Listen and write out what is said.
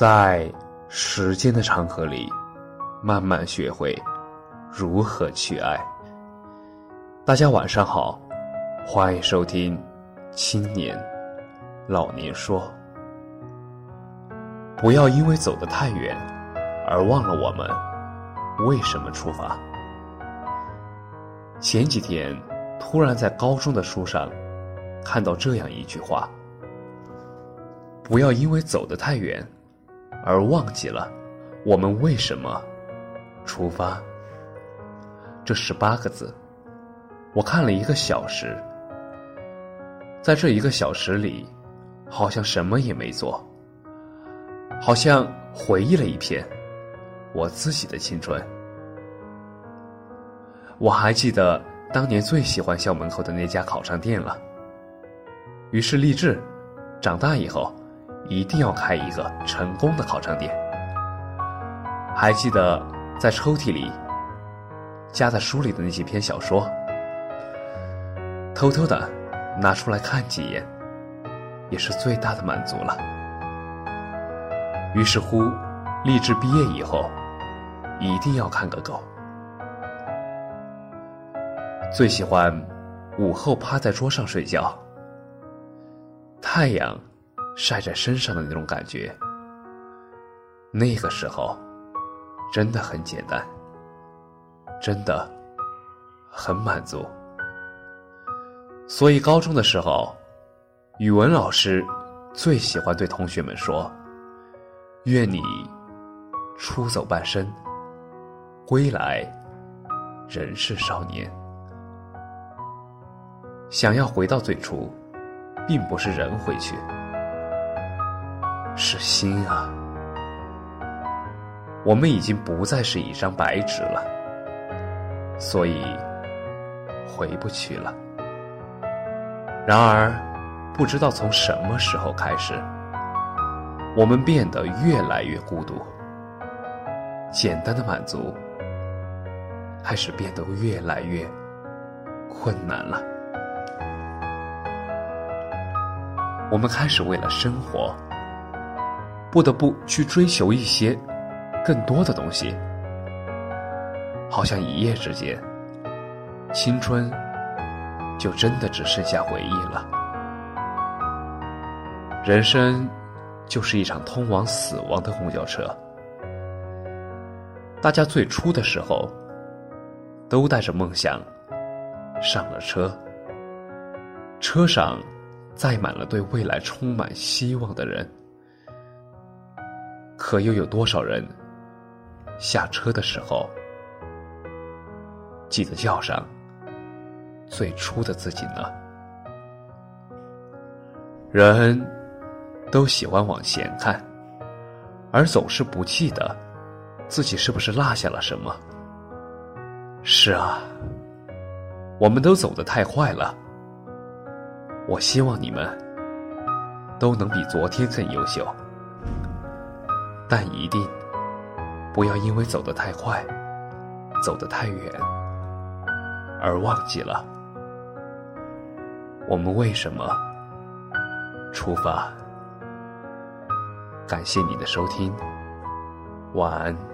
在时间的长河里，慢慢学会如何去爱。大家晚上好，欢迎收听《青年老年说》。不要因为走得太远，而忘了我们为什么出发。前几天，突然在高中的书上看到这样一句话：“不要因为走得太远，而忘记了我们为什么出发。”这十八个字，我看了一个小时，在这一个小时里，好像什么也没做。好像回忆了一片我自己的青春。我还记得当年最喜欢校门口的那家烤肠店了。于是立志，长大以后一定要开一个成功的烤肠店。还记得在抽屉里夹在书里的那几篇小说，偷偷的拿出来看几眼，也是最大的满足了。于是乎，立志毕业以后，一定要看个够。最喜欢午后趴在桌上睡觉，太阳晒在身上的那种感觉。那个时候，真的很简单，真的很满足。所以高中的时候，语文老师最喜欢对同学们说。愿你出走半生，归来仍是少年。想要回到最初，并不是人回去，是心啊。我们已经不再是一张白纸了，所以回不去了。然而，不知道从什么时候开始。我们变得越来越孤独，简单的满足开始变得越来越困难了。我们开始为了生活，不得不去追求一些更多的东西，好像一夜之间，青春就真的只剩下回忆了。人生。就是一场通往死亡的公交车。大家最初的时候，都带着梦想上了车，车上载满了对未来充满希望的人。可又有多少人下车的时候，记得叫上最初的自己呢？人。都喜欢往前看，而总是不记得自己是不是落下了什么。是啊，我们都走得太快了。我希望你们都能比昨天更优秀，但一定不要因为走得太快、走得太远，而忘记了我们为什么出发。感谢你的收听，晚安。